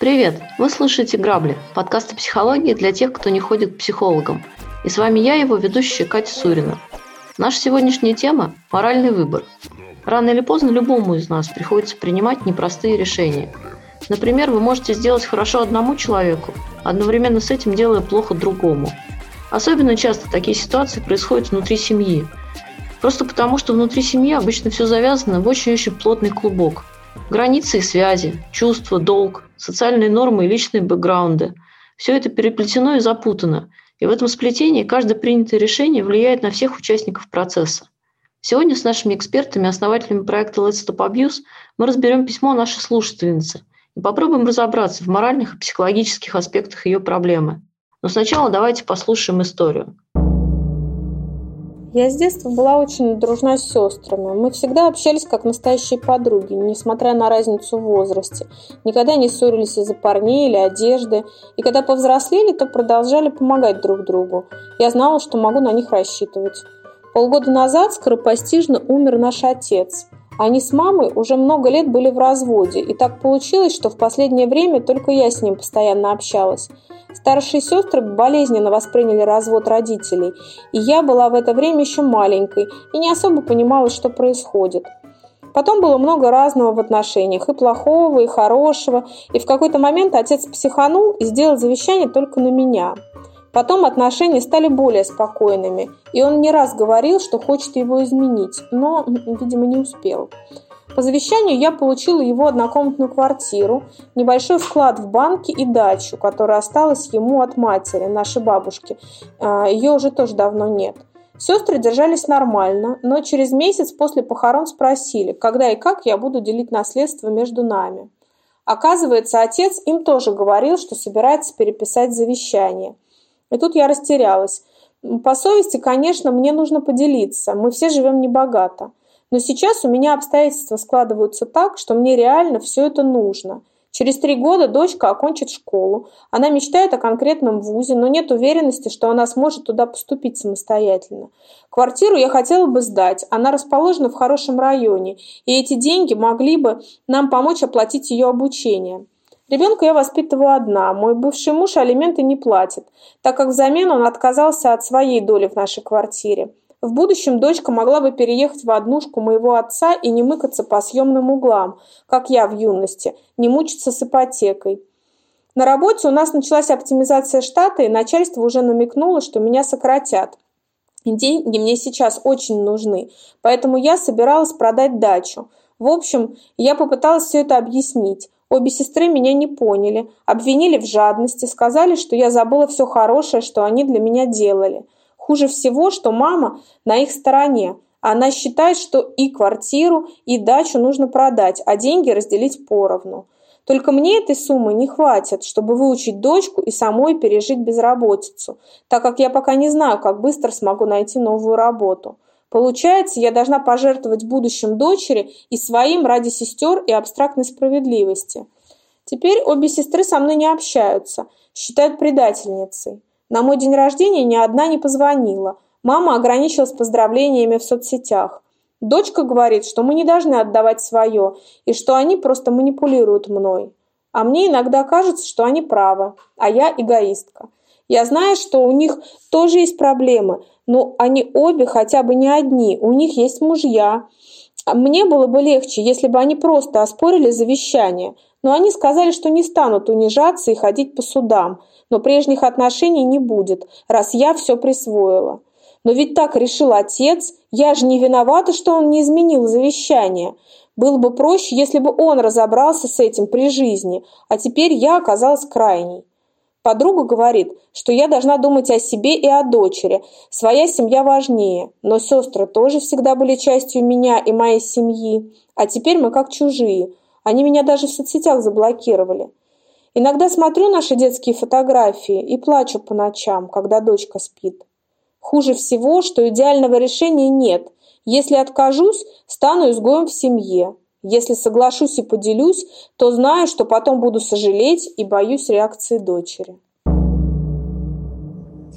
Привет! Вы слушаете «Грабли» – подкаст о психологии для тех, кто не ходит к психологам. И с вами я, его ведущая Катя Сурина. Наша сегодняшняя тема – моральный выбор. Рано или поздно любому из нас приходится принимать непростые решения. Например, вы можете сделать хорошо одному человеку, одновременно с этим делая плохо другому. Особенно часто такие ситуации происходят внутри семьи. Просто потому, что внутри семьи обычно все завязано в очень-очень плотный клубок. Границы и связи, чувства, долг, социальные нормы и личные бэкграунды – все это переплетено и запутано, и в этом сплетении каждое принятое решение влияет на всех участников процесса. Сегодня с нашими экспертами, основателями проекта Let's Stop Abuse, мы разберем письмо нашей слушательницы и попробуем разобраться в моральных и психологических аспектах ее проблемы. Но сначала давайте послушаем историю. Я с детства была очень дружна с сестрами. Мы всегда общались как настоящие подруги, несмотря на разницу в возрасте. Никогда не ссорились из-за парней или одежды. И когда повзрослели, то продолжали помогать друг другу. Я знала, что могу на них рассчитывать. Полгода назад скоропостижно умер наш отец. Они с мамой уже много лет были в разводе, и так получилось, что в последнее время только я с ним постоянно общалась. Старшие сестры болезненно восприняли развод родителей, и я была в это время еще маленькой и не особо понимала, что происходит. Потом было много разного в отношениях, и плохого, и хорошего, и в какой-то момент отец психанул и сделал завещание только на меня. Потом отношения стали более спокойными, и он не раз говорил, что хочет его изменить, но, видимо, не успел. По завещанию я получила его однокомнатную квартиру, небольшой вклад в банке и дачу, которая осталась ему от матери, нашей бабушки. А, Ее уже тоже давно нет. Сестры держались нормально, но через месяц после похорон спросили, когда и как я буду делить наследство между нами. Оказывается, отец им тоже говорил, что собирается переписать завещание. И тут я растерялась. По совести, конечно, мне нужно поделиться. Мы все живем небогато. Но сейчас у меня обстоятельства складываются так, что мне реально все это нужно. Через три года дочка окончит школу. Она мечтает о конкретном вузе, но нет уверенности, что она сможет туда поступить самостоятельно. Квартиру я хотела бы сдать. Она расположена в хорошем районе, и эти деньги могли бы нам помочь оплатить ее обучение. Ребенка я воспитываю одна. Мой бывший муж алименты не платит, так как взамен он отказался от своей доли в нашей квартире. В будущем дочка могла бы переехать в однушку моего отца и не мыкаться по съемным углам, как я в юности, не мучиться с ипотекой. На работе у нас началась оптимизация штата, и начальство уже намекнуло, что меня сократят. Деньги мне сейчас очень нужны, поэтому я собиралась продать дачу. В общем, я попыталась все это объяснить. Обе сестры меня не поняли, обвинили в жадности, сказали, что я забыла все хорошее, что они для меня делали – Хуже всего, что мама на их стороне. Она считает, что и квартиру, и дачу нужно продать, а деньги разделить поровну. Только мне этой суммы не хватит, чтобы выучить дочку и самой пережить безработицу, так как я пока не знаю, как быстро смогу найти новую работу. Получается, я должна пожертвовать будущим дочери и своим ради сестер и абстрактной справедливости. Теперь обе сестры со мной не общаются, считают предательницей. На мой день рождения ни одна не позвонила. Мама ограничилась поздравлениями в соцсетях. Дочка говорит, что мы не должны отдавать свое, и что они просто манипулируют мной. А мне иногда кажется, что они правы, а я эгоистка. Я знаю, что у них тоже есть проблемы, но они обе хотя бы не одни, у них есть мужья. Мне было бы легче, если бы они просто оспорили завещание, но они сказали, что не станут унижаться и ходить по судам, но прежних отношений не будет, раз я все присвоила. Но ведь так решил отец, я же не виновата, что он не изменил завещание. Было бы проще, если бы он разобрался с этим при жизни, а теперь я оказалась крайней. Подруга говорит, что я должна думать о себе и о дочери. Своя семья важнее, но сестры тоже всегда были частью меня и моей семьи. А теперь мы как чужие. Они меня даже в соцсетях заблокировали. Иногда смотрю наши детские фотографии и плачу по ночам, когда дочка спит. Хуже всего, что идеального решения нет. Если откажусь, стану изгоем в семье. Если соглашусь и поделюсь, то знаю, что потом буду сожалеть и боюсь реакции дочери.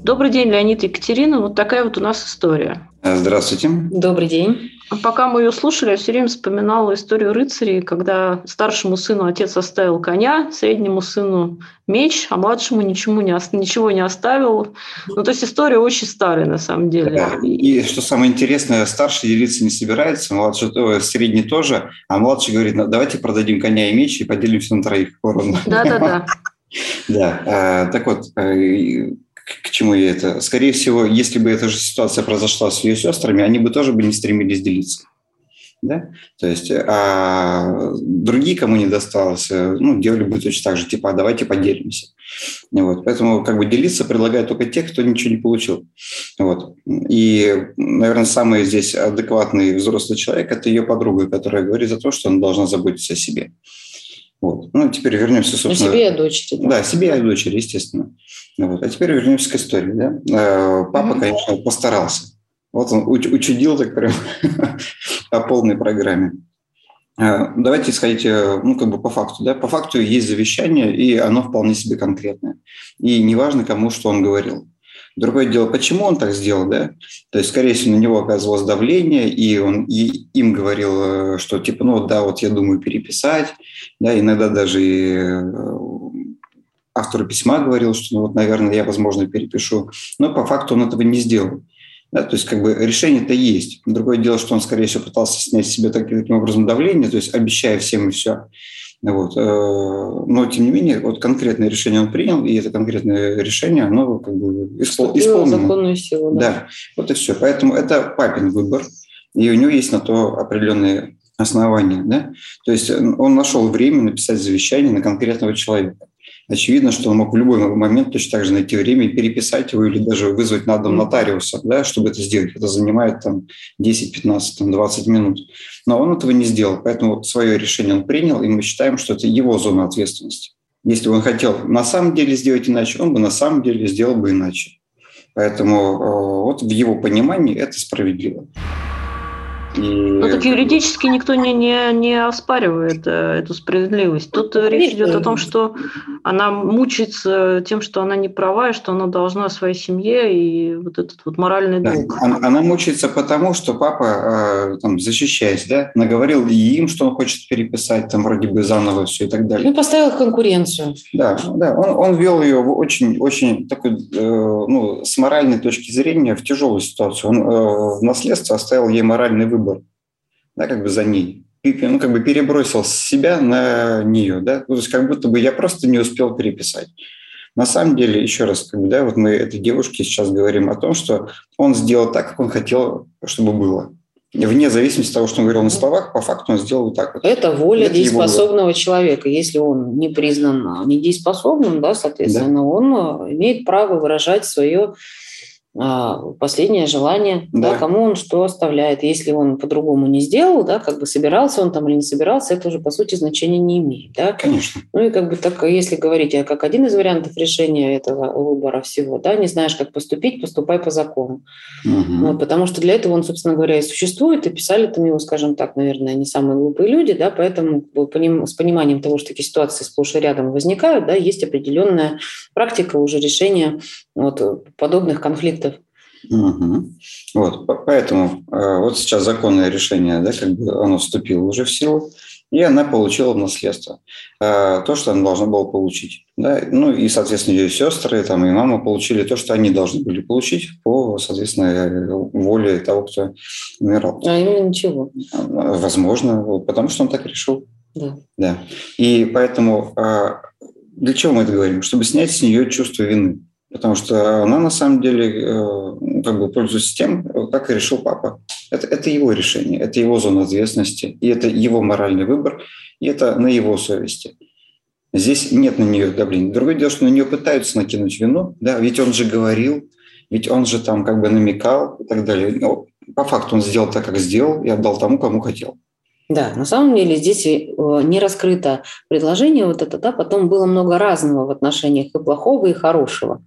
Добрый день, Леонид Екатерина. Вот такая вот у нас история. Здравствуйте. Добрый день. Пока мы ее слушали, я все время вспоминала историю рыцарей, когда старшему сыну отец оставил коня, среднему сыну меч, а младшему ничему не, ничего не оставил. Ну, то есть история очень старая на самом деле. Да. И что самое интересное, старший делиться не собирается, младший, средний тоже, а младший говорит, давайте продадим коня и меч и поделимся на троих. Да-да-да. Да, э, так вот, э, к чему я это? Скорее всего, если бы эта же ситуация произошла с ее сестрами, они бы тоже бы не стремились делиться. Да? То есть, а другие, кому не досталось, ну, делали бы точно так же, типа, а давайте поделимся. Вот. Поэтому как бы делиться предлагают только те, кто ничего не получил. Вот. И, наверное, самый здесь адекватный взрослый человек – это ее подруга, которая говорит за то, что она должна заботиться о себе. Вот. Ну, теперь вернемся, ну, собственно... Ну, себе и дочери. Да, да себе и дочери, естественно. Вот. А теперь вернемся к истории. Да? Э, папа, mm-hmm. конечно, постарался. Вот он учудил так прям по полной программе. Э, давайте исходить, э, ну, как бы по факту. Да? По факту есть завещание, и оно вполне себе конкретное. И неважно, кому что он говорил. Другое дело, почему он так сделал, да? То есть, скорее всего, на него оказывалось давление, и он и им говорил, что типа, ну да, вот я думаю переписать, да, иногда даже и автору письма говорил, что, ну, вот, наверное, я, возможно, перепишу. Но по факту он этого не сделал. Да, то есть как бы решение-то есть. Другое дело, что он, скорее всего, пытался снять с себя таким образом давление, то есть обещая всем и все. Вот. Э, но, тем не менее, вот конкретное решение он принял, и это конкретное решение, оно как бы испол- исполнено. законную силу, да. Да, вот и все. Поэтому это папин выбор, и у него есть на то определенные основания. Да? То есть он нашел время написать завещание на конкретного человека очевидно, что он мог в любой момент точно так же найти время и переписать его или даже вызвать на дом нотариуса, да, чтобы это сделать. Это занимает там 10, 15, там, 20 минут. Но он этого не сделал, поэтому свое решение он принял, и мы считаем, что это его зона ответственности. Если бы он хотел на самом деле сделать иначе, он бы на самом деле сделал бы иначе. Поэтому э, вот в его понимании это справедливо. И... Ну так юридически никто не, не, не оспаривает э, эту справедливость. Тут ну, речь идет о том, что она мучается тем, что она не права, и что она должна своей семье и вот этот вот моральный долг. Да. Она, она мучается потому, что папа, э, там, защищаясь, да, наговорил и им, что он хочет переписать, там, вроде бы заново все и так далее. Ну, поставил конкуренцию. Да, да. Он, он вел ее в очень, очень такой, э, ну, с моральной точки зрения в тяжелую ситуацию. Он э, в наследство оставил ей моральный выбор выбор, да, как бы за ней. И, ну, как бы перебросил с себя на нее, да, ну, то есть как будто бы я просто не успел переписать. На самом деле, еще раз, как бы, да, вот мы этой девушке сейчас говорим о том, что он сделал так, как он хотел, чтобы было. Вне зависимости от того, что он говорил на словах, по факту он сделал вот так вот. Это воля Это дееспособного человека. Если он не признан недееспособным, да, соответственно, да. он имеет право выражать свое а, последнее желание, да. Да, кому он что оставляет. Если он по-другому не сделал, да, как бы собирался он там или не собирался, это уже по сути значения не имеет. Да? Конечно. Ну и как бы так, если говорить а как один из вариантов решения этого выбора всего, да, не знаешь, как поступить, поступай по закону. Угу. Вот, потому что для этого он, собственно говоря, и существует, и писали там его, скажем так, наверное, не самые глупые люди, да, поэтому с пониманием того, что такие ситуации сплошь и рядом возникают, да, есть определенная практика уже решения вот, подобных конфликтов Угу. Вот, поэтому э, вот сейчас законное решение, да, как бы оно вступило уже в силу, и она получила в наследство э, то, что она должна была получить. Да? Ну и, соответственно, ее сестры там, и мама получили то, что они должны были получить по, соответственно, воле того, кто умирал. А именно ничего. Возможно, потому что он так решил. Да. да. И поэтому э, для чего мы это говорим? Чтобы снять с нее чувство вины. Потому что она на самом деле э, как бы пользуется тем, как и решил папа. Это, это его решение, это его зона ответственности, и это его моральный выбор, и это на его совести. Здесь нет на нее давления. Другое дело, что на нее пытаются накинуть вину, да, ведь он же говорил, ведь он же там как бы намекал и так далее. Но по факту он сделал так, как сделал, и отдал тому, кому хотел. Да, на самом деле здесь э, не раскрыто предложение вот это, да, потом было много разного в отношениях и плохого, и хорошего.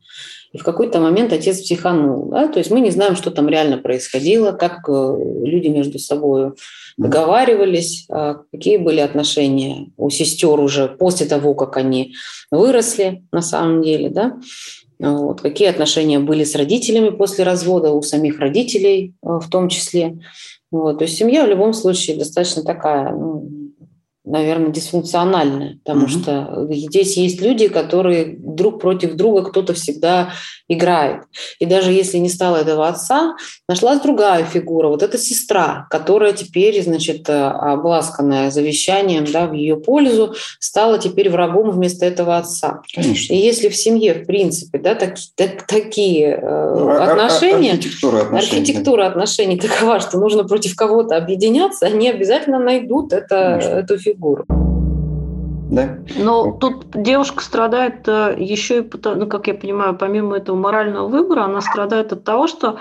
И в какой-то момент отец психанул, да, то есть мы не знаем, что там реально происходило, как э, люди между собой договаривались, а какие были отношения у сестер уже после того, как они выросли на самом деле, да. Вот. Какие отношения были с родителями после развода, у самих родителей в том числе. Вот. То есть семья в любом случае достаточно такая, ну, наверное, дисфункциональная, потому mm-hmm. что здесь есть люди, которые друг против друга кто-то всегда играет. И даже если не стало этого отца, нашлась другая фигура, вот эта сестра, которая теперь, значит, э, обласканная завещанием да, в ее пользу, стала теперь врагом вместо этого отца. Конечно. И если в семье, в принципе, да, так, так, такие э, ну, а, а, отношения, архитектура отношений, архитектура отношений такова, что нужно против кого-то объединяться, они обязательно найдут это, эту фигуру. Да? Но тут девушка страдает э, еще и, ну, как я понимаю, помимо этого морального выбора, она страдает от того, что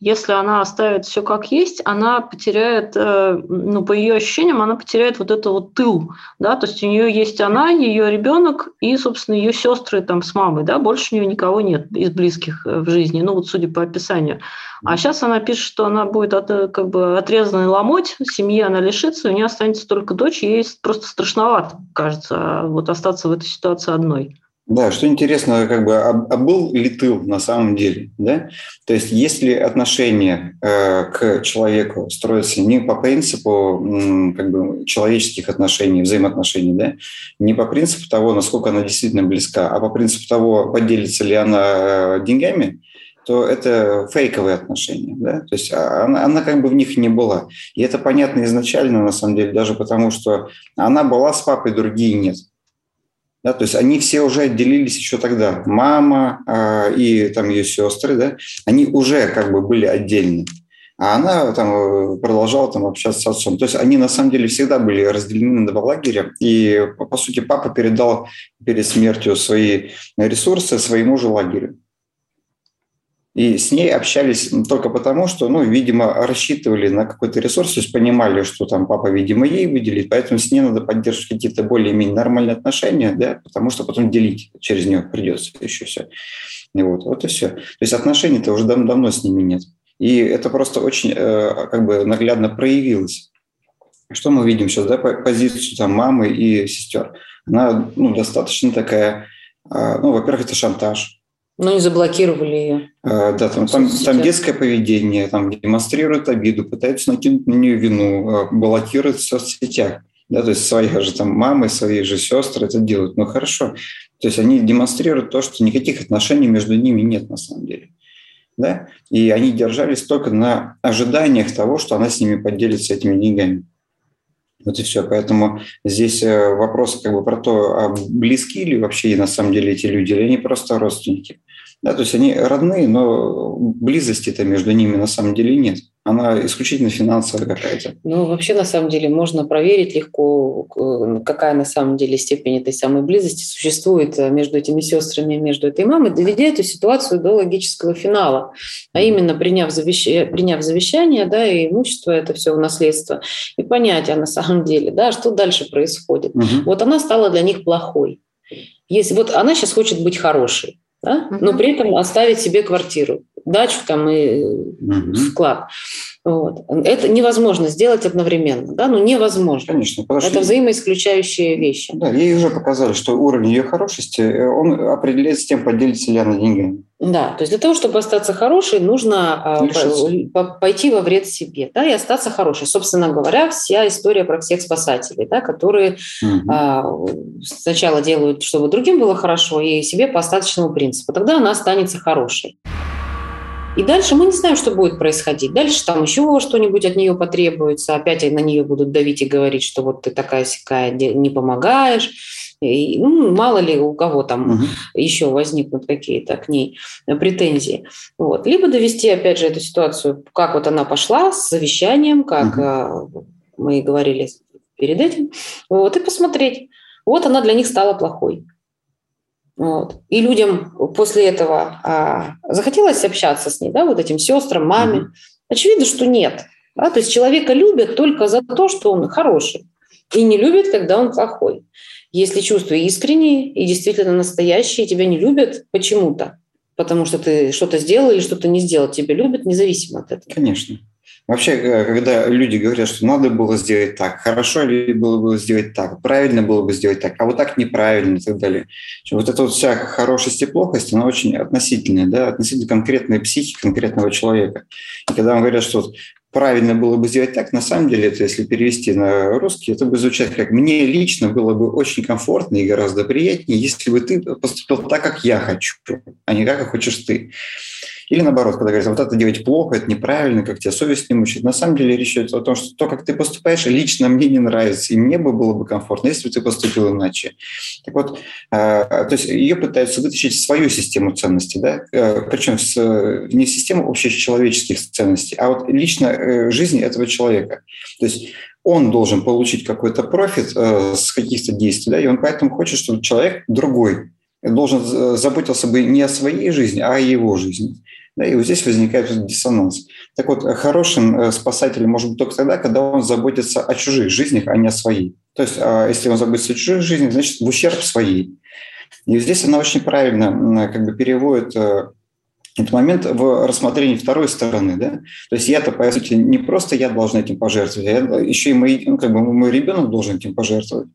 если она оставит все как есть, она потеряет, э, ну, по ее ощущениям, она потеряет вот это вот тыл, да, то есть у нее есть она, ее ребенок и, собственно, ее сестры там с мамой, да, больше у нее никого нет из близких э, в жизни, ну, вот судя по описанию. А сейчас она пишет, что она будет от, э, как бы отрезанной ломоть, семьи она лишится, у нее останется только дочь, ей просто страшновато, кажется, вот остаться в этой ситуации одной. Да, что интересно, как бы, а, а был ли тыл на самом деле, да? То есть, если отношения э, к человеку строятся не по принципу как бы человеческих отношений, взаимоотношений, да, не по принципу того, насколько она действительно близка, а по принципу того, поделится ли она э, деньгами, то это фейковые отношения, да, то есть а, она, она как бы в них не была. И это понятно изначально, на самом деле, даже потому, что она была с папой, другие нет. Да, то есть они все уже отделились еще тогда. Мама э, и там ее сестры, да, они уже как бы были отдельны. А она там э, продолжала там общаться с отцом. То есть они на самом деле всегда были разделены на два лагеря. И, по сути, папа передал перед смертью свои ресурсы своему же лагерю. И с ней общались только потому, что, ну, видимо, рассчитывали на какой-то ресурс, то есть понимали, что там папа, видимо, ей выделит, поэтому с ней надо поддерживать какие-то более-менее нормальные отношения, да, потому что потом делить через нее придется еще все. И вот, вот и все. То есть отношений-то уже дав- давно с ними нет. И это просто очень э, как бы наглядно проявилось. Что мы видим сейчас, да, позицию там мамы и сестер. Она ну, достаточно такая, э, ну, во-первых, это шантаж, ну, не заблокировали ее. А, да, там, там, там детское поведение, там демонстрируют обиду, пытаются накинуть на нее вину, а, блокируют в соцсетях. Да, то есть свои же там мамы, свои же сестры это делают. Ну хорошо. То есть они демонстрируют то, что никаких отношений между ними нет на самом деле. Да? И они держались только на ожиданиях того, что она с ними поделится этими деньгами. Вот и все. Поэтому здесь э, вопрос как бы про то, а близки ли вообще на самом деле эти люди, или они просто родственники. Да, то есть они родные, но близости-то между ними на самом деле нет. Она исключительно финансовая какая-то. Ну, вообще, на самом деле, можно проверить легко, какая на самом деле степень этой самой близости существует э, между этими сестрами, между этой мамой, доведя эту ситуацию до логического финала. А именно, приняв, завещание, приняв завещание, да, и имущество, это все в наследство, и понятие на самом деле, да, что дальше происходит. Угу. Вот она стала для них плохой. Если вот она сейчас хочет быть хорошей, да? но при этом оставить себе квартиру, дачу там и угу. склад. Вот. Это невозможно сделать одновременно, да, ну невозможно. Конечно, это взаимоисключающие вещи. Да, ей уже показали, что уровень ее хорошести, э, он определяется тем, поделится ли она деньгами. Да, то есть для того, чтобы остаться хорошей, нужно а, Лишиться. пойти во вред себе, да, и остаться хорошей. Собственно говоря, вся история про всех спасателей, да, которые угу. а, сначала делают, чтобы другим было хорошо, и себе по остаточному принципу. Тогда она останется хорошей. И дальше мы не знаем, что будет происходить. Дальше там еще что-нибудь от нее потребуется. Опять на нее будут давить и говорить, что вот ты такая сякая, не помогаешь. И, ну, мало ли у кого там угу. еще возникнут какие-то к ней претензии. Вот. Либо довести, опять же, эту ситуацию, как вот она пошла с завещанием, как угу. мы говорили перед этим, вот, и посмотреть. Вот она для них стала плохой. Вот. И людям после этого а, захотелось общаться с ней, да, вот этим сестрам, маме. Очевидно, что нет. Да? То есть человека любят только за то, что он хороший. И не любят, когда он плохой. Если чувства искренние и действительно настоящие, тебя не любят почему-то, потому что ты что-то сделал или что-то не сделал, тебя любят независимо от этого. Конечно. Вообще, э, когда люди говорят, что надо было сделать так, хорошо ли было бы сделать так, правильно было бы сделать так, а вот так неправильно и так далее. Вот эта вот вся хорошесть и плохость, она очень относительная, да, относительно конкретной психики конкретного человека. И когда вам говорят, что вот правильно было бы сделать так, на самом деле, это если перевести на русский, это бы звучать как «мне лично было бы очень комфортно и гораздо приятнее, если бы ты поступил так, как я хочу, а не как хочешь ты». Или наоборот, когда говорят, вот это делать плохо, это неправильно, как тебя совесть не мучает. На самом деле речь идет о том, что то, как ты поступаешь, лично мне не нравится, и мне бы было бы комфортно, если бы ты поступил иначе. Так вот, а, то есть ее пытаются вытащить в свою систему ценностей, да? Э, причем не систему общечеловеческих ценностей, а вот лично э, жизни этого человека. То есть он должен получить какой-то профит э, с каких-то действий, да, и он поэтому хочет, чтобы человек другой должен заботился бы не о своей жизни, а о его жизни. Да, и вот здесь возникает диссонанс. Так вот, хорошим э, спасателем может быть только тогда, когда он заботится о чужих жизнях, а не о своей. То есть, а, если он заботится о чужих жизнях, значит, в ущерб своей. И здесь она очень правильно как бы переводит э, этот момент в рассмотрении второй стороны. Да? То есть я-то, по сути, не просто я должен этим пожертвовать, а еще и мой, ну, как бы мой ребенок должен этим пожертвовать.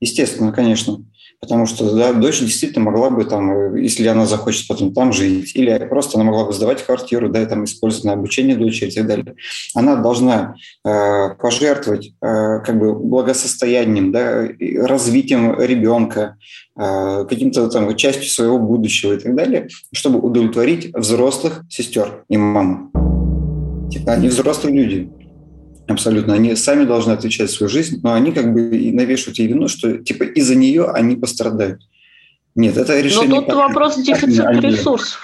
Естественно, конечно потому что да, дочь действительно могла бы там, если она захочет потом там жить, или просто она могла бы сдавать квартиру, да, и там использовать на обучение дочери и так далее. Она должна э, пожертвовать э, как бы благосостоянием, да, развитием ребенка, э, каким-то там частью своего будущего и так далее, чтобы удовлетворить взрослых сестер и маму. Типа они взрослые люди. Абсолютно. Они сами должны отвечать за свою жизнь, но они как бы и навешивают ей вину, что типа из-за нее они пострадают. Нет, это решение... Но тут вопрос дефицита ресурсов.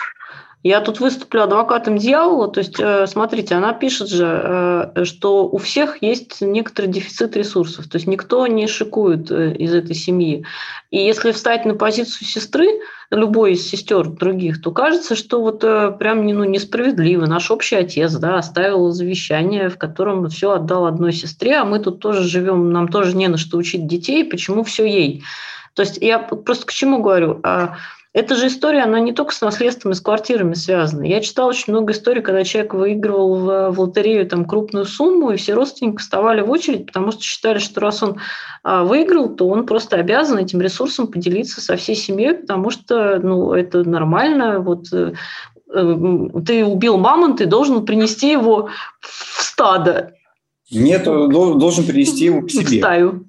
Я тут выступлю адвокатом дьявола, то есть, э, смотрите, она пишет же, э, что у всех есть некоторый дефицит ресурсов, то есть никто не шикует э, из этой семьи. И если встать на позицию сестры, любой из сестер других, то кажется, что вот прям ну, несправедливо. Наш общий отец да, оставил завещание, в котором все отдал одной сестре, а мы тут тоже живем, нам тоже не на что учить детей, почему все ей. То есть я просто к чему говорю? Эта же история, она не только с наследством и с квартирами связана. Я читала очень много историй, когда человек выигрывал в, в лотерею там, крупную сумму, и все родственники вставали в очередь, потому что считали, что раз он а, выиграл, то он просто обязан этим ресурсом поделиться со всей семьей, потому что ну, это нормально. Вот, э, э, ты убил мамонт, ты должен принести его в стадо. Нет, должен принести его к себе. В стаю.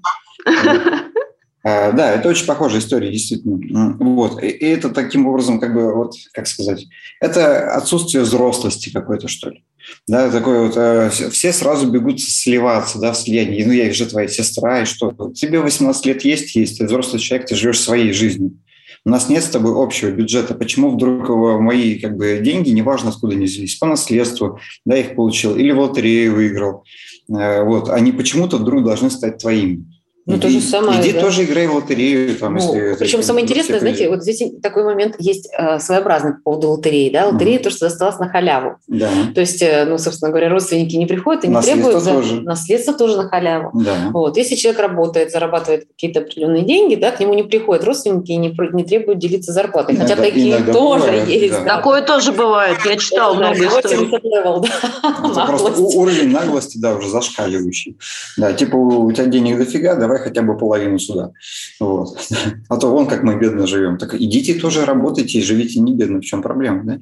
А, да, это очень похожая история, действительно. Вот. И это таким образом, как бы, вот, как сказать, это отсутствие взрослости какой-то, что ли. Да, такое вот, э, все сразу бегут сливаться, да, в слияние. Ну, я же твоя сестра, и что? Тебе 18 лет есть, есть, ты взрослый человек, ты живешь своей жизнью. У нас нет с тобой общего бюджета. Почему вдруг мои как бы, деньги, неважно откуда они взялись, по наследству, да, их получил, или в лотерею выиграл, э, вот, они почему-то вдруг должны стать твоими. Ну, то же самое. Иди да? тоже играй в лотерею. Там, ну, если, причем это, самое интересное, знаете, вот здесь такой момент есть э, своеобразный по поводу лотереи. Да? Лотерея mm. то, что досталось на халяву. Да. То есть, э, ну, собственно говоря, родственники не приходят и не наследство требуют... Тоже. Наследство тоже на халяву. Да. Вот. Если человек работает, зарабатывает какие-то определенные деньги, да, к нему не приходят родственники и не, не требуют делиться зарплатой. Хотя иногда, такие иногда тоже бывает, есть. Да. Да. Такое тоже бывает. Я читал много историй. Это просто уровень наглости, да, уже зашкаливающий. Да, типа у тебя денег дофига, давай хотя бы половину сюда. Вот. А то вон как мы бедно живем. Так идите тоже работайте и живите не бедно. В чем проблема? Да?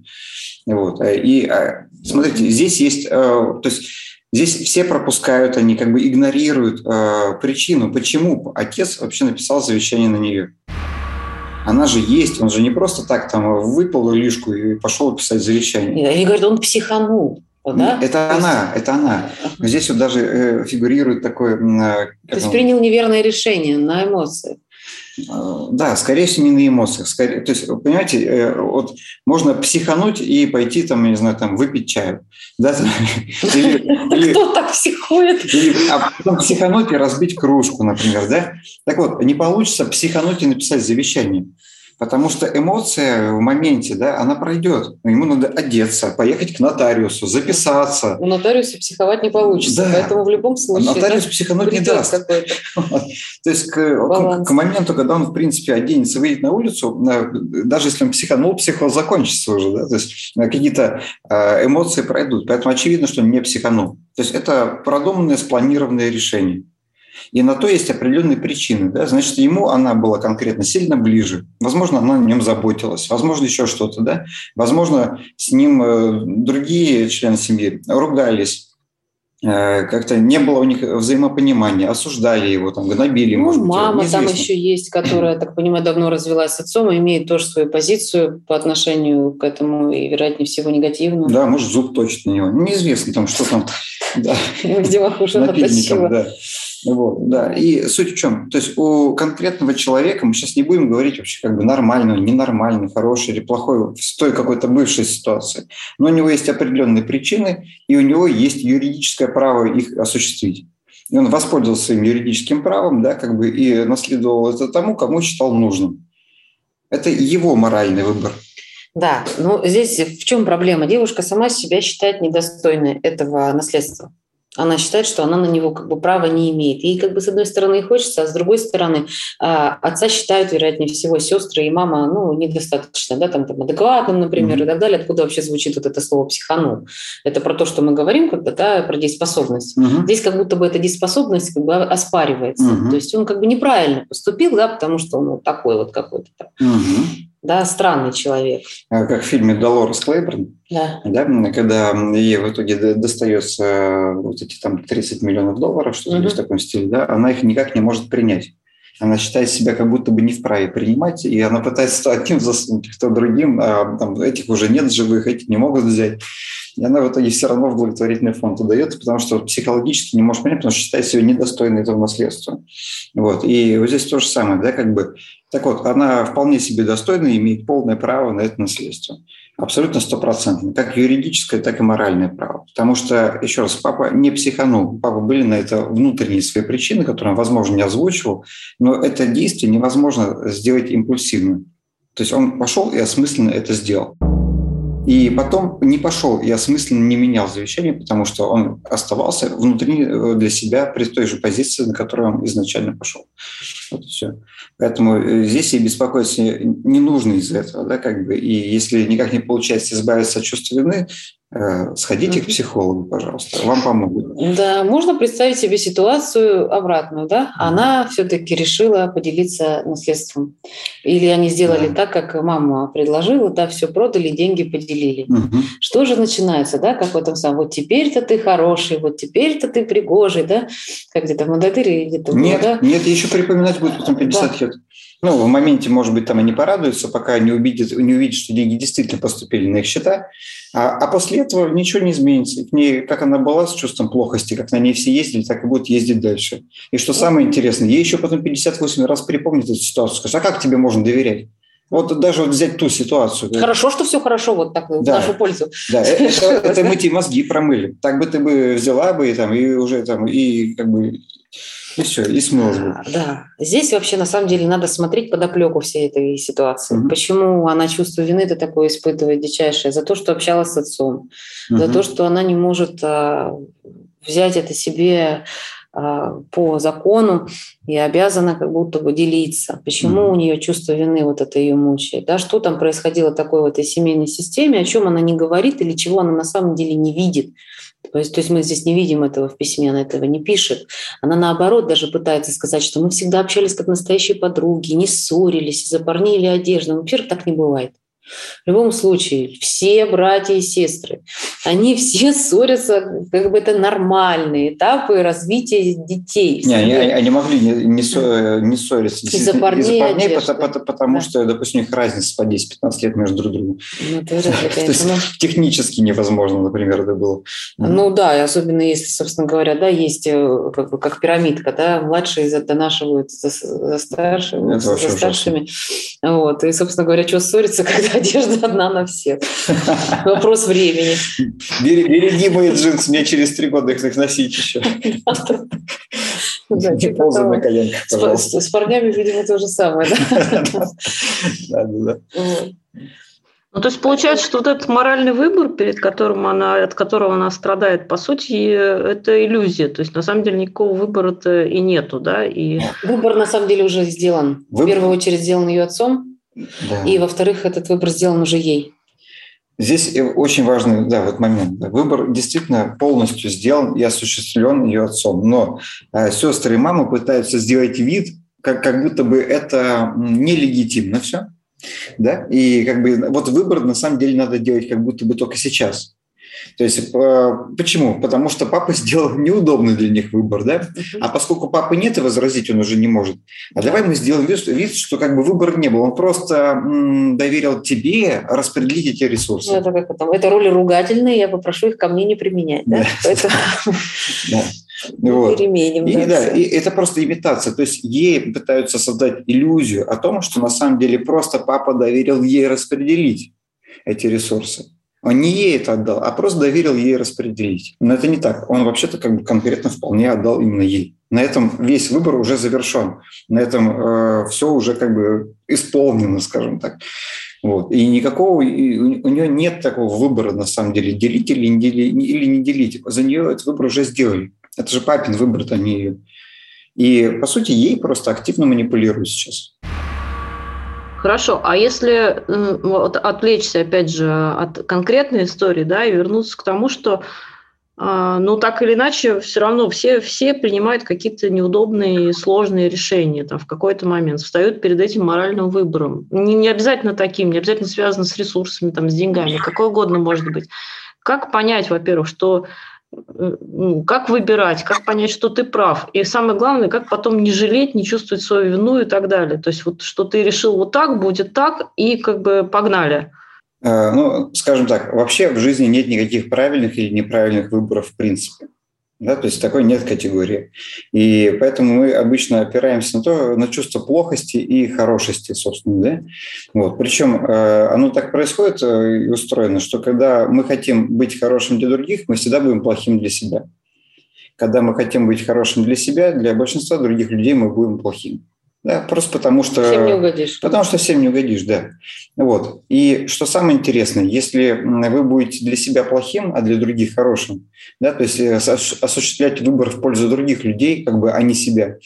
Вот. И а, смотрите, здесь есть, э, то есть здесь все пропускают, они как бы игнорируют э, причину, почему отец вообще написал завещание на нее. Она же есть, он же не просто так там выпал лишку и пошел писать завещание. Они говорят, он психанул. Да? Это она, это она. Здесь вот даже э, фигурирует такое... Э, То есть принял неверное решение на эмоции. Э, да, скорее всего, не на эмоциях. Скорее, то есть, понимаете, э, вот можно психануть и пойти, там, не знаю, там, выпить чаю. Да? Или, Кто так психует? Или, а потом психануть и разбить кружку, например. Да? Так вот, не получится психануть и написать завещание. Потому что эмоция в моменте, да, она пройдет. Ему надо одеться, поехать к нотариусу, записаться. У нотариуса психовать не получится, да. поэтому в любом случае... Нотариус да, психануть не даст. То есть к, к, моменту, когда он, в принципе, оденется, выйдет на улицу, даже если он психанул, психоз закончится уже. Да? То есть э, какие-то э, эмоции пройдут. Поэтому очевидно, что он не психанул. То есть это продуманное, спланированное решение. И на то есть определенные причины. Да? Значит, ему она была конкретно сильно ближе. Возможно, она о нем заботилась. Возможно, еще что-то. Да? Возможно, с ним э, другие члены семьи ругались э, как-то не было у них взаимопонимания, осуждали его, там, гнобили. Ну, может мама быть, там еще есть, которая, так понимаю, давно развелась с отцом и имеет тоже свою позицию по отношению к этому и, вероятнее всего, негативную. Да, может, зуб точит на него. Неизвестно там, что там. Видимо, уже натащила. Да. Вот, да. И суть в чем? То есть у конкретного человека мы сейчас не будем говорить вообще как бы нормальный, ненормальный, хороший или плохой в той какой-то бывшей ситуации. Но у него есть определенные причины, и у него есть юридическое право их осуществить. И он воспользовался своим юридическим правом, да, как бы и наследовал это тому, кому считал нужным. Это его моральный выбор. Да, ну здесь в чем проблема? Девушка сама себя считает недостойной этого наследства она считает, что она на него как бы права не имеет. Ей как бы с одной стороны и хочется, а с другой стороны а, отца считают, вероятнее всего, сестры и мама, ну, недостаточно, да, там, там адекватным, например, mm-hmm. и так далее. Откуда вообще звучит вот это слово психанул? Это про то, что мы говорим когда, да, про дееспособность. Mm-hmm. Здесь как будто бы эта дееспособность как бы оспаривается. Mm-hmm. То есть он как бы неправильно поступил, да, потому что он вот такой вот какой-то. Mm-hmm да, странный человек. А как в фильме Долорес Клейберн, да. Да, когда ей в итоге достается вот эти там 30 миллионов долларов, что-то угу. в таком стиле, да, она их никак не может принять. Она считает себя как будто бы не вправе принимать, и она пытается то одним засунуть, то другим, а там, этих уже нет живых, этих не могут взять. И она в итоге все равно в благотворительный фонд удается, потому что психологически не может понять, потому что считает себя недостойной этого наследства. Вот. И вот здесь то же самое, да, как бы. Так вот, она вполне себе достойна и имеет полное право на это наследство. Абсолютно стопроцентно. Как юридическое, так и моральное право. Потому что, еще раз, папа не психанул. Папа были на это внутренние свои причины, которые он, возможно, не озвучивал. Но это действие невозможно сделать импульсивно. То есть он пошел и осмысленно это сделал. И потом не пошел и осмысленно не менял завещание, потому что он оставался внутри э, для себя при той же позиции, на которую он изначально пошел. Вот и все. Поэтому э, здесь и беспокоиться не нужно из-за этого. Да, как бы. И если никак не получается избавиться от чувства вины, Э, сходите к психологу, пожалуйста, вам помогут. Да, можно представить себе ситуацию обратную, да? Она все-таки решила поделиться наследством. Или они сделали да. так, как мама предложила, да, все продали, деньги поделили. Угу. Что же начинается, да, как в этом самом, вот теперь-то ты хороший, вот теперь-то ты пригожий, да? Как где-то в Мададыре где-то Нет, было, да? нет, еще припоминать будет потом 50 да. лет. Ну, в моменте, может быть, там и не порадуются, пока не увидят, не увидят, что деньги действительно поступили на их счета. А, а после этого ничего не изменится. К ней, как она была с чувством плохости, как на ней все ездили, так и будут ездить дальше. И что самое интересное, ей еще потом 58 раз припомнит эту ситуацию. Скажет, а как тебе можно доверять? Вот даже вот взять ту ситуацию. Хорошо, что все хорошо, вот так да. в нашу пользу. Да, э, это, это мы тебе мозги промыли. Так бы ты бы взяла бы и там, и уже там, и как бы и все, и смылось бы. Да. Здесь вообще на самом деле надо смотреть подоплеку всей этой ситуации. Угу. Почему она чувство вины это такое испытывает дичайшее? За то, что общалась с отцом, угу. за то, что она не может а, взять это себе а, по закону и обязана как будто бы делиться. Почему mm у нее чувство вины вот это ее мучает? Да, что там происходило такое в этой семейной системе, о чем она не говорит или чего она на самом деле не видит. То есть, то есть мы здесь не видим этого в письме, она этого не пишет. Она наоборот даже пытается сказать, что мы всегда общались как настоящие подруги, не ссорились из-за парней или одежды. Ну, во-первых, так не бывает. В любом случае, все братья и сестры, они все ссорятся, как бы это нормальные этапы развития детей. Не, они, они могли не, не, не ссориться из-за парней, из-за парней потому, потому да. что, допустим, у них разница по 10-15 лет между друг другом. Ну, это вряд ли. То есть технически невозможно, например, это было. Ну да, и особенно если, собственно говоря, да, есть э, как, бы, как пирамидка, да, младшие донашивают за, за, старшими, за старшими. Вот, и, собственно говоря, что ссориться, когда одежда одна на всех. Вопрос времени. Береги мои джинсы, мне через три года их носить еще. Да, не типа ползай на коленках, пожалуйста. С, с парнями, видимо, то же самое, да? да, да. Ну, то есть получается, что вот этот моральный выбор, перед которым она, от которого она страдает, по сути, это иллюзия. То есть на самом деле никакого выбора-то и нету, да? И... Выбор на самом деле уже сделан. Выбор... В первую очередь сделан ее отцом, да. и во-вторых, этот выбор сделан уже ей. Здесь очень важный да, вот момент. Выбор действительно полностью сделан и осуществлен ее отцом. Но э, сестры и мама пытаются сделать вид, как, как будто бы это нелегитимно все да, и как бы вот выбор на самом деле надо делать как будто бы только сейчас. То есть э, почему? Потому что папа сделал неудобный для них выбор, да? А поскольку папы нет и возразить он уже не может, а давай мы сделаем вид, вид что как бы выбора не было. Он просто м, доверил тебе распределить эти ресурсы. Ну, это как это? Это роли ругательные, я попрошу их ко мне не применять, да? Да. Вот. Переменим. И, да, и это просто имитация. То есть ей пытаются создать иллюзию о том, что на самом деле просто папа доверил ей распределить эти ресурсы. Он не ей это отдал, а просто доверил ей распределить. Но это не так. Он вообще-то как бы конкретно вполне отдал именно ей. На этом весь выбор уже завершен. На этом э, все уже как бы исполнено, скажем так. Вот. И никакого, и у нее нет такого выбора, на самом деле, делить или не делить, или не делить. За нее этот выбор уже сделали. Это же папин выбор, а не ее. И, по сути, ей просто активно манипулируют сейчас. Хорошо, а если вот, отвлечься, опять же, от конкретной истории, да, и вернуться к тому, что а, ну, так или иначе, все равно все, все принимают какие-то неудобные, сложные решения там, в какой-то момент, встают перед этим моральным выбором. Не, не обязательно таким, не обязательно связано с ресурсами, там, с деньгами, какой угодно может быть. Как понять, во-первых, что как выбирать, как понять, что ты прав. И самое главное, как потом не жалеть, не чувствовать свою вину и так далее. То есть вот что ты решил вот так, будет так, и как бы погнали. Э, ну, скажем так, вообще в жизни нет никаких правильных или неправильных выборов в принципе. Да, то есть такой нет категории. И поэтому мы обычно опираемся на то, на чувство плохости и хорошести, собственно. Да? Вот. Причем э, оно так происходит э, и устроено, что когда мы хотим быть хорошим для других, мы всегда будем плохим для себя. Когда мы хотим быть хорошим для себя, для большинства других людей мы будем плохим. Да, просто потому что... Всем не угодишь. Потому что всем не угодишь, да. Вот. И что самое интересное, если вы будете для себя плохим, а для других хорошим, да, то есть э, осуществлять выбор в пользу других людей, как бы, а не себя,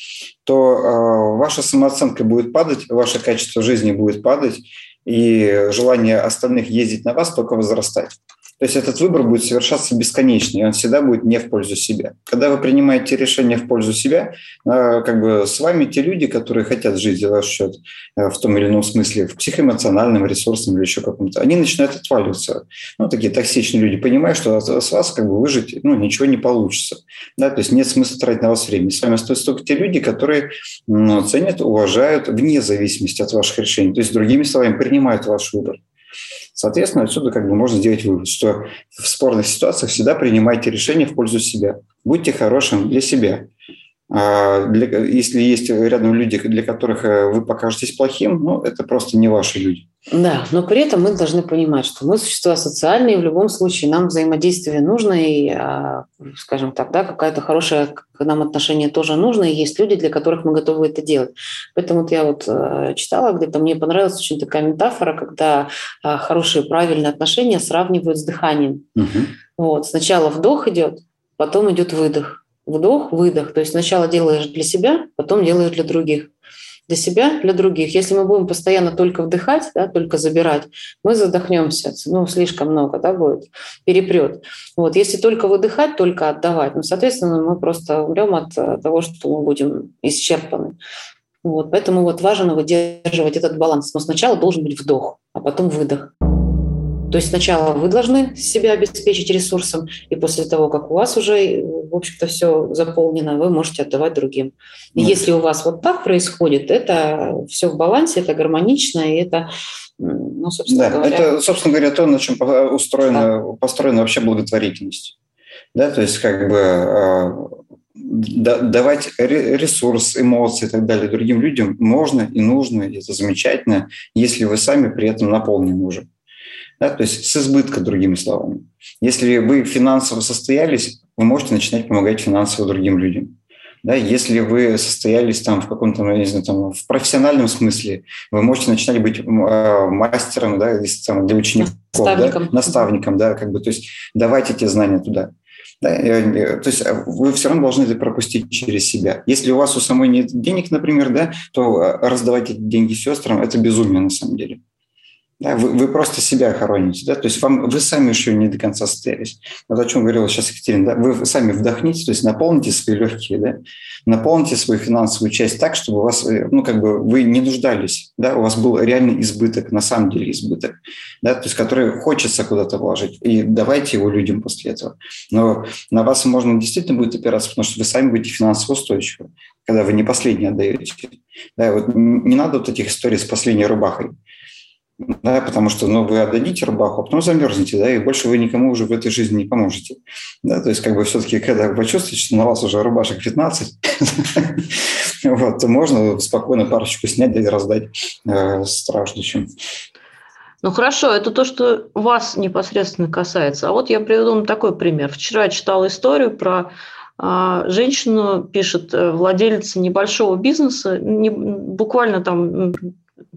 то э, ваша самооценка будет падать, ваше качество жизни будет падать, и желание остальных ездить на вас только возрастать. То есть этот выбор будет совершаться бесконечно, и он всегда будет не в пользу себя. Когда вы принимаете решение в пользу себя, а, как бы с вами те люди, которые хотят жить за ваш счет э, в том или ином смысле, в психоэмоциональном, ресурсном или еще каком-то, они начинают отваливаться. Ну, такие токсичные люди, понимая, что с вас как бы выжить ну, ничего не получится. Да? То есть нет смысла тратить на вас время. С вами остаются только те люди, которые ну, ценят, уважают вне зависимости от ваших решений. То есть, другими словами, принимают ваш выбор. Соответственно, отсюда как бы можно сделать вывод, что в спорных ситуациях всегда принимайте решение в пользу себя. Будьте хорошим для себя. А для, если есть рядом люди, для которых э, вы покажетесь плохим, ну, это просто не ваши люди. Да, но при этом мы должны понимать, что мы существа социальные, и в любом случае нам взаимодействие нужно, и, а, скажем так, да, какая-то хорошая к нам отношение тоже нужно, и есть люди, для которых мы готовы это делать. Поэтому вот я вот э, читала где-то, мне понравилась очень такая метафора, когда а, хорошие правильные отношения сравнивают с дыханием. Угу. Вот, сначала вдох идет, потом идет выдох вдох, выдох. То есть сначала делаешь для себя, потом делаешь для других. Для себя, для других. Если мы будем постоянно только вдыхать, да, только забирать, мы задохнемся. Ну, слишком много да, будет, перепрет. Вот. Если только выдыхать, только отдавать, ну, соответственно, мы просто умрем от э, того, что мы будем исчерпаны. Вот. Поэтому вот важно выдерживать этот баланс. Но сначала должен быть вдох, а потом выдох. То есть сначала вы должны себя обеспечить ресурсом, и после того, как у вас уже, в общем-то, все заполнено, вы можете отдавать другим. И вот. если у вас вот так происходит, это все в балансе, это гармонично, и это, ну, собственно да, говоря... Это, собственно говоря, то, на чем устроена, да. построена вообще благотворительность. Да, то есть как бы а, давать ресурс, эмоции и так далее другим людям можно и нужно, и это замечательно, если вы сами при этом наполнены уже да, то есть с избытка, другими словами. Если вы финансово состоялись, вы можете начинать помогать финансово другим людям. Да, если вы состоялись там в каком-то, ну, не знаю, там, в профессиональном смысле, вы можете начинать быть э, мастером, да, там, для учеников, наставником. Да, наставником, да, как бы, то есть давайте эти знания туда. Да, то есть а, вы все равно должны это пропустить через себя. Если у вас у самой нет денег, например, да, то а, раздавать эти деньги сестрам – это безумие на самом деле. Да, вы, вы просто себя хороните, да, то есть вам, вы сами еще не до конца состоялись. Вот о чем говорила сейчас Екатерина, да, вы сами вдохните, то есть наполните свои легкие, да, наполните свою финансовую часть так, чтобы у вас, э, ну, как бы вы не нуждались, да, у вас был реальный избыток, на самом деле избыток, да, то есть который хочется куда-то вложить, и давайте его людям после этого. Но на вас можно действительно будет опираться, потому что вы сами будете финансово устойчивы, когда вы не последний отдаете. Да, вот не надо вот этих историй с последней рубахой да, потому что ну, вы отдадите рубаху, а потом замерзнете, да, и больше вы никому уже в этой жизни не поможете. Да, то есть как бы все-таки, когда вы почувствуете, что на вас уже рубашек 15, вот, то можно спокойно парочку снять и раздать э, страждущим. Ну хорошо, это то, что вас непосредственно касается. А вот я приведу вам такой пример. Вчера я читала историю про а, женщину, пишет э, владелица небольшого бизнеса, не, буквально там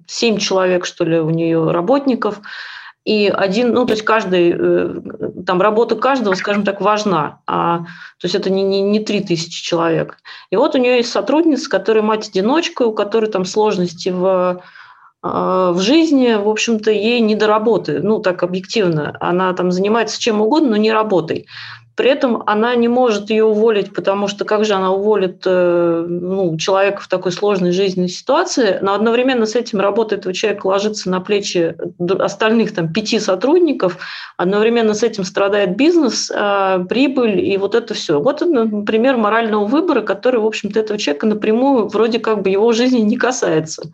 семь человек, что ли, у нее работников, и один, ну, то есть каждый, э, там работа каждого, скажем так, важна, а, то есть это не, не, не 3 тысячи человек. И вот у нее есть сотрудница, которая мать-одиночка, у которой там сложности в а, в жизни, в общем-то, ей не до работы, ну, так объективно. Она там занимается чем угодно, но не работой. При этом она не может ее уволить, потому что как же она уволит э, ну, человека в такой сложной жизненной ситуации, но одновременно с этим работа этого человека ложится на плечи остальных там, пяти сотрудников, одновременно с этим страдает бизнес, э, прибыль и вот это все. Вот, например, морального выбора, который, в общем-то, этого человека напрямую вроде как бы его жизни не касается.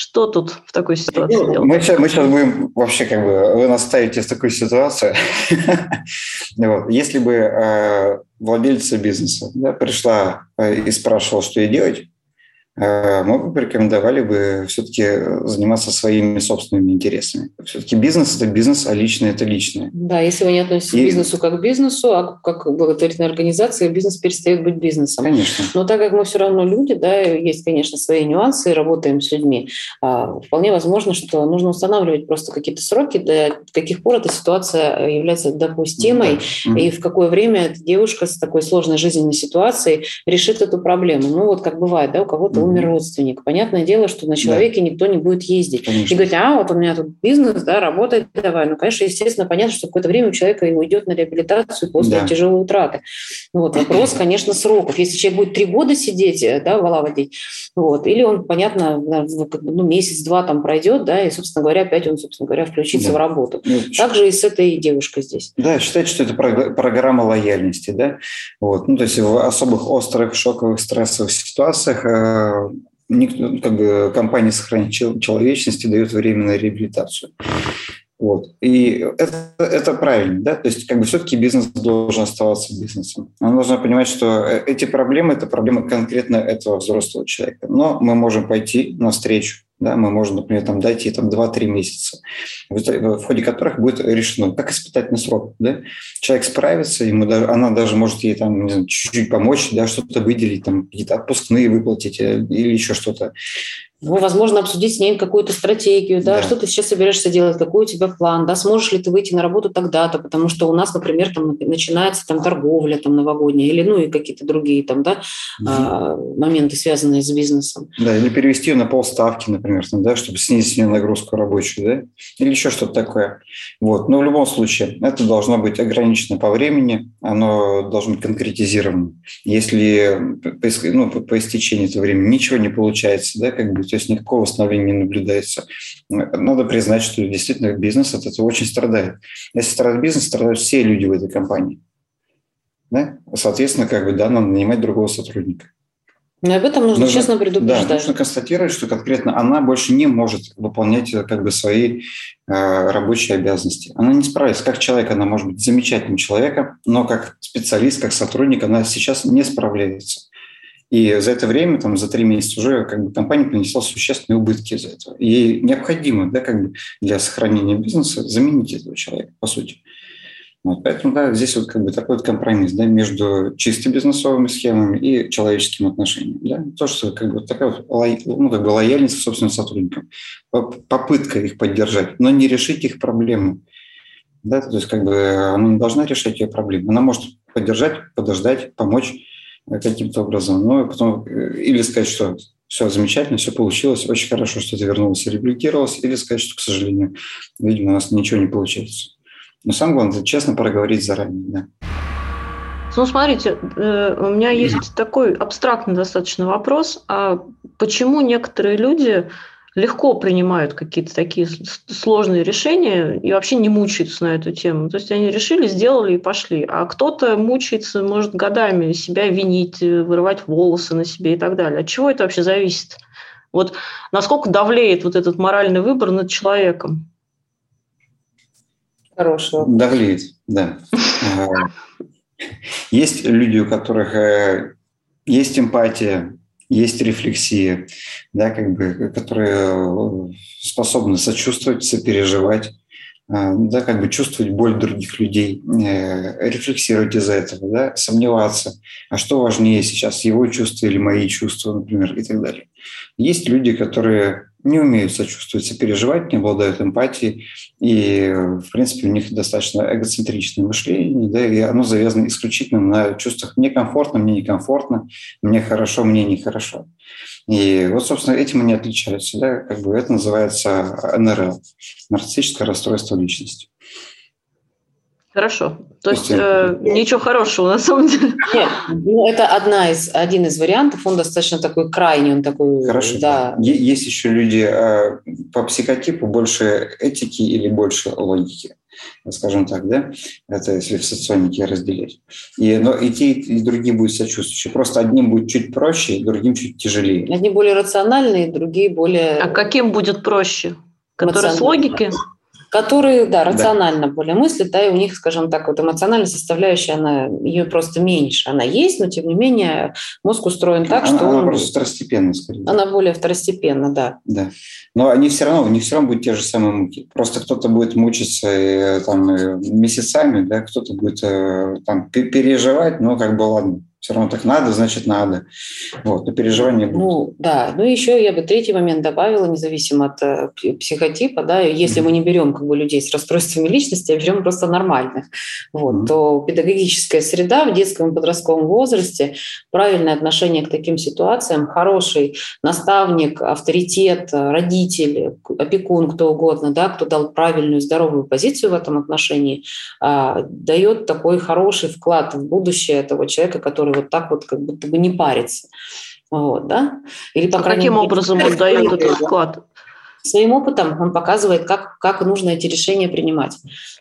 Что тут в такой ситуации ну, делать? Мы сейчас, мы сейчас будем вообще как бы вы нас ставите в такую ситуацию. Если бы э, владельца бизнеса пришла э, и спрашивала, что ей делать, мы бы порекомендовали бы все-таки заниматься своими собственными интересами. Все-таки бизнес – это бизнес, а личное – это личное. Да, если вы не относитесь и... к бизнесу как к бизнесу, а как к благотворительной организации, бизнес перестает быть бизнесом. Конечно. Но так как мы все равно люди, да, есть, конечно, свои нюансы, и работаем с людьми, а, вполне возможно, что нужно устанавливать просто какие-то сроки, до каких пор эта ситуация является допустимой, да. и в какое время эта девушка с такой сложной жизненной ситуацией решит эту проблему. Ну вот как бывает, да, у кого-то умер родственник. Понятное дело, что на человеке да. никто не будет ездить. Конечно. И говорить, а, вот у меня тут бизнес, да, работает, давай. Ну, конечно, естественно, понятно, что какое-то время у человека ему идет на реабилитацию после да. тяжелой утраты. Вот, вопрос, конечно, сроков. Если человек будет три года сидеть, э, да, вала водить, вот, или он, понятно, ну, месяц-два там пройдет, да, и, собственно говоря, опять он, собственно говоря, включится да. в работу. Ну, так же и с этой девушкой здесь. Да, считайте, что это программа лояльности, да, вот, ну, то есть в особых острых шоковых стрессовых ситуациях э, никто, как бы компания сохранить человечности дает время реабилитацию. Вот. И это, это правильно, да, то есть как бы все-таки бизнес должен оставаться бизнесом. Он должен понимать, что э, эти проблемы – это проблемы конкретно этого взрослого человека. Но мы можем пойти навстречу да, мы можем, например, там, ей там, 2-3 месяца, в, ходе которых будет решено, как испытательный срок. Да? Человек справится, ему даже, она даже может ей там, не знаю, чуть-чуть помочь, да, что-то выделить, там, какие-то отпускные выплатить э, или еще что-то. Ну, возможно, обсудить с ней какую-то стратегию, да, да, что ты сейчас собираешься делать, какой у тебя план, да, сможешь ли ты выйти на работу тогда-то, потому что у нас, например, там начинается там торговля там новогодняя или, ну, и какие-то другие там, да, угу. моменты, связанные с бизнесом. Да, или перевести ее на полставки, например, там, да, чтобы снизить ее нагрузку рабочую, да, или еще что-то такое. Вот, но в любом случае это должно быть ограничено по времени, оно должно быть конкретизировано. Если ну, по истечении этого времени ничего не получается, да, как бы то есть никакого восстановления не наблюдается. Надо признать, что действительно бизнес от этого очень страдает. Если страдает бизнес, страдают все люди в этой компании. Да? Соответственно, как бы, да, надо нанимать другого сотрудника. Но об этом нужно, нужно честно предупреждать. Да, нужно констатировать, что конкретно она больше не может выполнять как бы, свои э, рабочие обязанности. Она не справится. Как человек она может быть замечательным человеком, но как специалист, как сотрудник она сейчас не справляется. И за это время, там, за три месяца уже как бы, компания понесла существенные убытки из-за этого. И необходимо да, как бы для сохранения бизнеса заменить этого человека, по сути. Вот, поэтому, да, здесь вот как бы такой вот компромисс, да, между чисто бизнесовыми схемами и человеческим отношением, да. То, что как бы такая вот, ну, как бы лояльность к собственным сотрудникам, попытка их поддержать, но не решить их проблемы. Да, то есть как бы она не должна решать ее проблемы. Она может поддержать, подождать, помочь каким-то образом. Ну, и потом, э, или сказать, что все замечательно, все получилось, очень хорошо, что ты вернулась и или сказать, что, к сожалению, видимо, у нас ничего не получается. Но самое главное, честно проговорить заранее. Да. Ну, смотрите, э, у меня есть такой абстрактный достаточно вопрос. А почему некоторые люди легко принимают какие-то такие сложные решения и вообще не мучаются на эту тему. То есть они решили, сделали и пошли. А кто-то мучается, может, годами себя винить, вырывать волосы на себе и так далее. От чего это вообще зависит? Вот насколько давлеет вот этот моральный выбор над человеком? Хорошего. Давлеет, да. А, есть люди, у которых э, есть эмпатия, есть рефлексия, да, как бы, которые э, способны сочувствовать, сопереживать, э, да, как бы чувствовать боль других людей, э, рефлексировать из-за этого, да, сомневаться, а что важнее сейчас, его чувства или мои чувства, например, и так далее. Есть люди, которые не умеют сочувствовать, сопереживать, не обладают эмпатией, и, в принципе, у них достаточно эгоцентричное мышление, да, и оно завязано исключительно на чувствах «мне комфортно», «мне некомфортно», «мне хорошо», «мне нехорошо». И вот, собственно, этим они отличаются. Да, как бы это называется НРЛ – нарциссическое расстройство личности. Хорошо. То есть э, ничего хорошего на самом деле. Нет, ну, это одна из, один из вариантов, он достаточно такой крайний, он такой... Хорошо. Да. Есть еще люди э, по психотипу больше этики или больше логики скажем так, да, это если в соционике разделить. И, но и те, и другие будут сочувствующие. Просто одним будет чуть проще, другим чуть тяжелее. Одни более рациональные, другие более... А каким будет проще? Которые с логики? Которые, да, рационально да. более мыслят, да, и у них, скажем так, вот эмоциональная составляющая, она, ее просто меньше. Она есть, но тем не менее мозг устроен так, она, что она он... просто второстепенная, скорее. Она более второстепенна, да. Да. Но они все равно, у них все равно будут те же самые муки. Просто кто-то будет мучиться э, там, э, месяцами, да, кто-то будет э, там, переживать, но как бы ладно все равно так надо, значит надо. Вот, но переживания будут. Ну, да. Ну, еще я бы третий момент добавила, независимо от э, психотипа, да, если mm-hmm. мы не берем как бы людей с расстройствами личности, а берем просто нормальных, вот, mm-hmm. то педагогическая среда в детском и подростковом возрасте, правильное отношение к таким ситуациям, хороший наставник, авторитет, родитель, опекун, кто угодно, да, кто дал правильную, здоровую позицию в этом отношении, а, дает такой хороший вклад в будущее этого человека, который который вот так вот как будто бы не парится. Вот, да? Или, по а каким мере, образом он дает этот вклад? Своим опытом он показывает, как, как нужно эти решения принимать.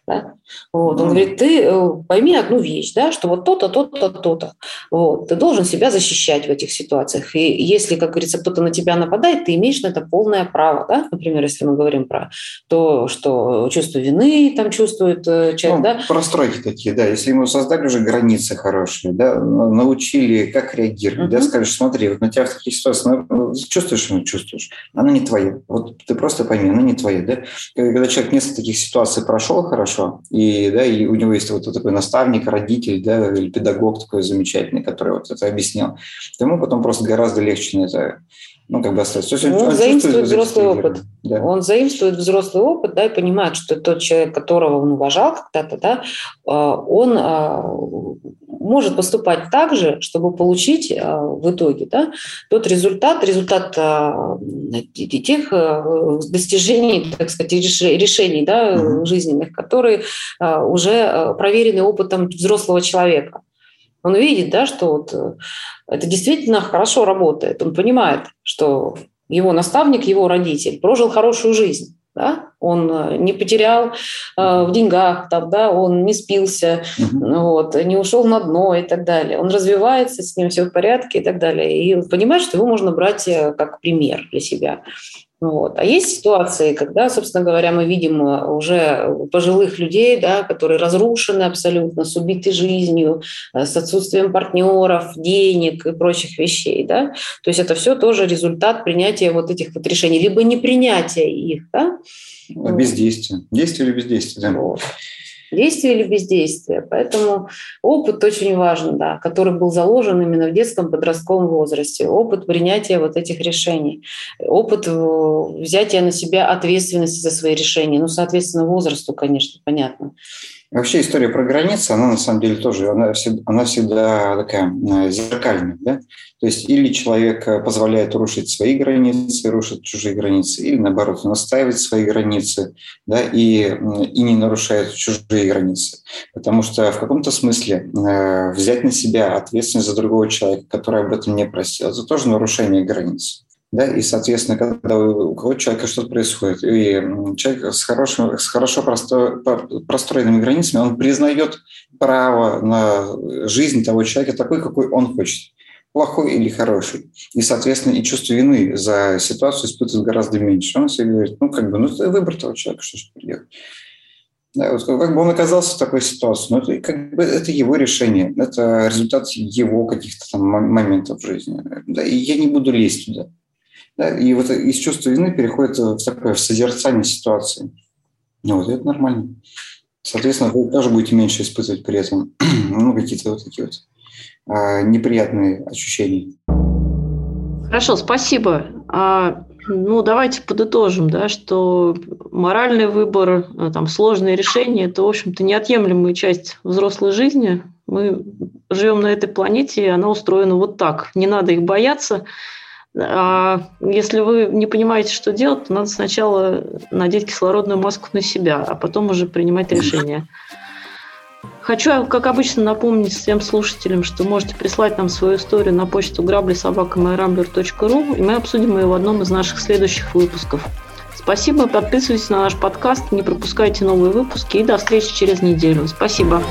Да? Вот. Он говорит, ты э, пойми одну вещь, да, что вот то-то, то-то, то-то. Вот. Ты должен себя защищать в этих ситуациях. И если, как говорится, кто-то на тебя нападает, ты имеешь на это полное право. Да? Например, если мы говорим про то, что чувство вины там чувствует э, человек. Ну, да? Простройки такие, да. Если ему создали уже границы хорошие, да, научили, как реагировать, uh-huh. да, скажешь, смотри, вот на тебя в таких ситуациях ну, чувствуешь, что чувствуешь, оно не твое. Вот ты просто пойми, оно не твое. Да? Когда человек несколько таких ситуаций прошел хорошо, и, да, и у него есть вот такой наставник, родитель да, или педагог такой замечательный, который вот это объяснял, то ему потом просто гораздо легче на это ну, как бы остаться. То есть он, он заимствует взрослый опыт. Да. Он заимствует взрослый опыт, да, и понимает, что тот человек, которого он уважал когда-то, да, а, он а, может поступать так же, чтобы получить а, в итоге да, тот результат, результат тех достижений, так сказать, решений да, жизненных, которые уже проверены опытом взрослого человека. Он видит, да, что вот э, это действительно хорошо работает. Он понимает, что его наставник, его родитель прожил хорошую жизнь. Да? Он э, не потерял э, в деньгах, там, да? он не спился, uh-huh. вот, не ушел на дно и так далее. Он развивается, с ним все в порядке и так далее. И понимает, что его можно брать э, как пример для себя. Вот. А есть ситуации, когда, собственно говоря, мы видим э, уже пожилых людей, да, которые разрушены абсолютно, с убитой жизнью, э, с отсутствием партнеров, денег и прочих вещей. Да? То есть это все тоже результат принятия вот этих вот решений, либо не принятия их. Да? Бездействие. Действие или бездействие, да. Вот. Действие или бездействие. Поэтому опыт очень важен, да, который был заложен именно в детском подростковом возрасте. Опыт принятия вот этих решений. Опыт э, взятия на себя ответственности за свои решения. Ну, соответственно, возрасту, конечно, понятно. Вообще история про границы, она на самом деле тоже, она она всегда такая э, зеркальная. Да? То есть или человек э, позволяет рушить свои границы, рушить чужие границы, или наоборот, настаивает свои границы да, и, и не нарушает чужие границы. Потому что в каком-то смысле э, взять на себя ответственность за другого человека, который об этом не просил, это тоже нарушение границ. Да, и, соответственно, когда у кого-то человека что-то происходит, и человек с, хорошим, с хорошо просто, простроенными границами, он признает право на жизнь того человека такой, какой он хочет плохой или хороший. И, соответственно, и чувство вины за ситуацию испытывает гораздо меньше. Он себе говорит, ну, как бы, ну, это выбор того человека, что же делать. Да, вот как бы он оказался в такой ситуации, но это, как бы, это его решение, это результат его каких-то там моментов в жизни. Да, и я не буду лезть туда. Да, и вот из чувства вины переходит в такое в созерцание ситуации. Ну, вот это нормально. Соответственно, вы тоже будете меньше испытывать при этом ну, какие-то вот такие вот а, неприятные ощущения. Хорошо, спасибо. А, ну, давайте подытожим, да, что моральный выбор, а, там, сложные решения – это, в общем-то, неотъемлемая часть взрослой жизни. Мы живем на этой планете, и она устроена вот так. Не надо их бояться – а если вы не понимаете, что делать, то надо сначала надеть кислородную маску на себя, а потом уже принимать решение. Хочу, как обычно, напомнить всем слушателям, что можете прислать нам свою историю на почту грабли.собака.ру, и мы обсудим ее в одном из наших следующих выпусков. Спасибо, подписывайтесь на наш подкаст, не пропускайте новые выпуски и до встречи через неделю. Спасибо.